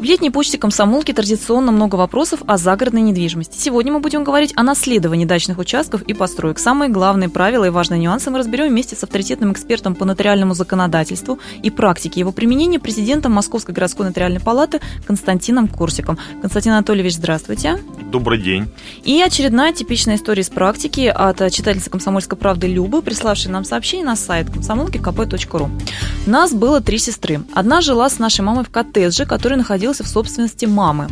В летней почте комсомолки традиционно много вопросов о загородной недвижимости. Сегодня мы будем говорить о наследовании дачных участков и построек. Самые главные правила и важные нюансы мы разберем вместе с авторитетным экспертом по нотариальному законодательству и практике его применения, президентом Московской городской нотариальной палаты Константином Курсиком. Константин Анатольевич, здравствуйте. Добрый день. И очередная типичная история из практики от читательницы «Комсомольской правды» Любы, приславшей нам сообщение на сайт комсомолки kp.ru. Нас было три сестры. Одна жила с нашей мамой в коттедже, который находился находился в собственности мамы.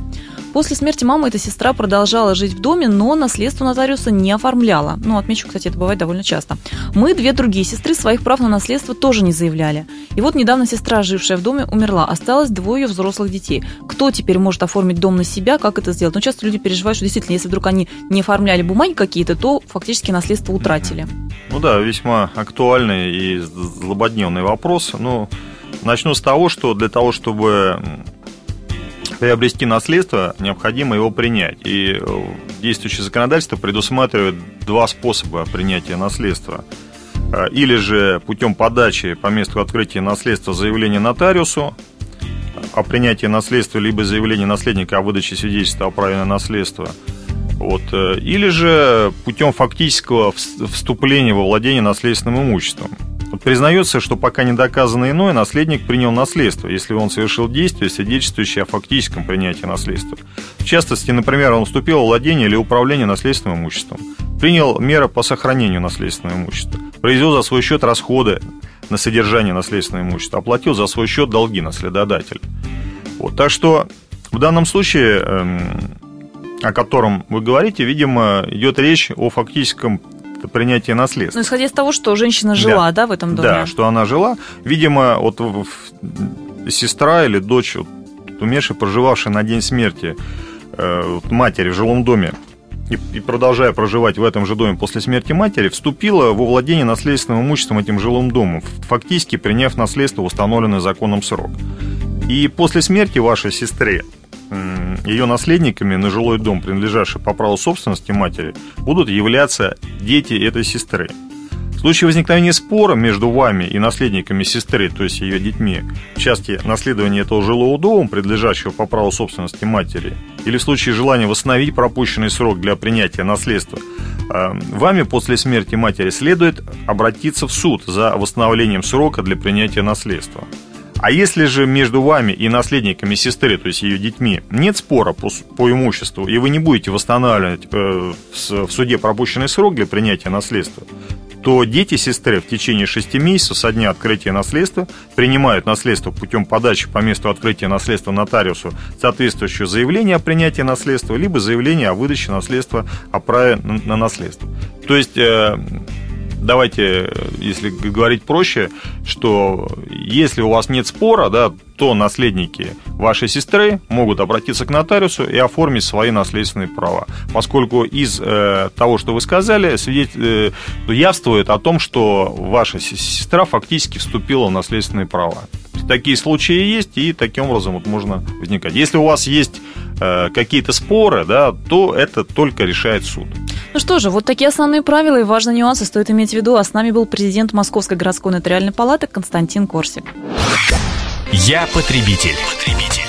После смерти мамы эта сестра продолжала жить в доме, но наследство нотариуса не оформляла. Ну, отмечу, кстати, это бывает довольно часто. Мы, две другие сестры, своих прав на наследство тоже не заявляли. И вот недавно сестра, жившая в доме, умерла. Осталось двое взрослых детей. Кто теперь может оформить дом на себя, как это сделать? Ну, часто люди переживают, что действительно, если вдруг они не оформляли бумаги какие-то, то фактически наследство утратили. Ну да, весьма актуальный и злободневный вопрос. Ну, начну с того, что для того, чтобы приобрести наследство, необходимо его принять. И э, действующее законодательство предусматривает два способа принятия наследства. Э, или же путем подачи по месту открытия наследства заявления нотариусу о принятии наследства, либо заявление наследника о выдаче свидетельства о праве на наследство. Вот. Э, или же путем фактического вступления во владение наследственным имуществом. Признается, что пока не доказано иное, наследник принял наследство, если он совершил действие, свидетельствующее о фактическом принятии наследства. В частности, например, он вступил в владение или управление наследственным имуществом, принял меры по сохранению наследственного имущества, произвел за свой счет расходы на содержание наследственного имущества, оплатил за свой счет долги наследодателя. Вот. Так что в данном случае, эм, о котором вы говорите, видимо, идет речь о фактическом принятие наследства. Ну, исходя из того, что женщина жила, да, да в этом доме? Да, что она жила. Видимо, вот сестра или дочь вот, умершей, проживавшая на день смерти э, вот, матери в жилом доме, и, и продолжая проживать в этом же доме после смерти матери, вступила во владение наследственным имуществом этим жилым домом, фактически приняв наследство в установленный законом срок. И после смерти вашей сестры ее наследниками на жилой дом, принадлежавший по праву собственности матери, будут являться дети этой сестры. В случае возникновения спора между вами и наследниками сестры, то есть ее детьми, в части наследования этого жилого дома, принадлежащего по праву собственности матери, или в случае желания восстановить пропущенный срок для принятия наследства, э, вами после смерти матери следует обратиться в суд за восстановлением срока для принятия наследства. А если же между вами и наследниками сестры, то есть ее детьми, нет спора по, по имуществу, и вы не будете восстанавливать э, в суде пропущенный срок для принятия наследства, то дети сестры в течение 6 месяцев со дня открытия наследства принимают наследство путем подачи по месту открытия наследства нотариусу соответствующее заявление о принятии наследства, либо заявление о выдаче наследства о праве на наследство. То есть э, давайте, если говорить проще, что если у вас нет спора, да, то наследники вашей сестры могут обратиться к нотариусу и оформить свои наследственные права. Поскольку из э, того, что вы сказали, свидетель, э, явствует о том, что ваша сестра фактически вступила в наследственные права. Такие случаи есть, и таким образом вот можно возникать. Если у вас есть э, какие-то споры, да, то это только решает суд. Ну что же, вот такие основные правила и важные нюансы стоит иметь в виду. А с нами был президент Московской городской нотариальной палаты Константин Корсик. Я потребитель. потребитель.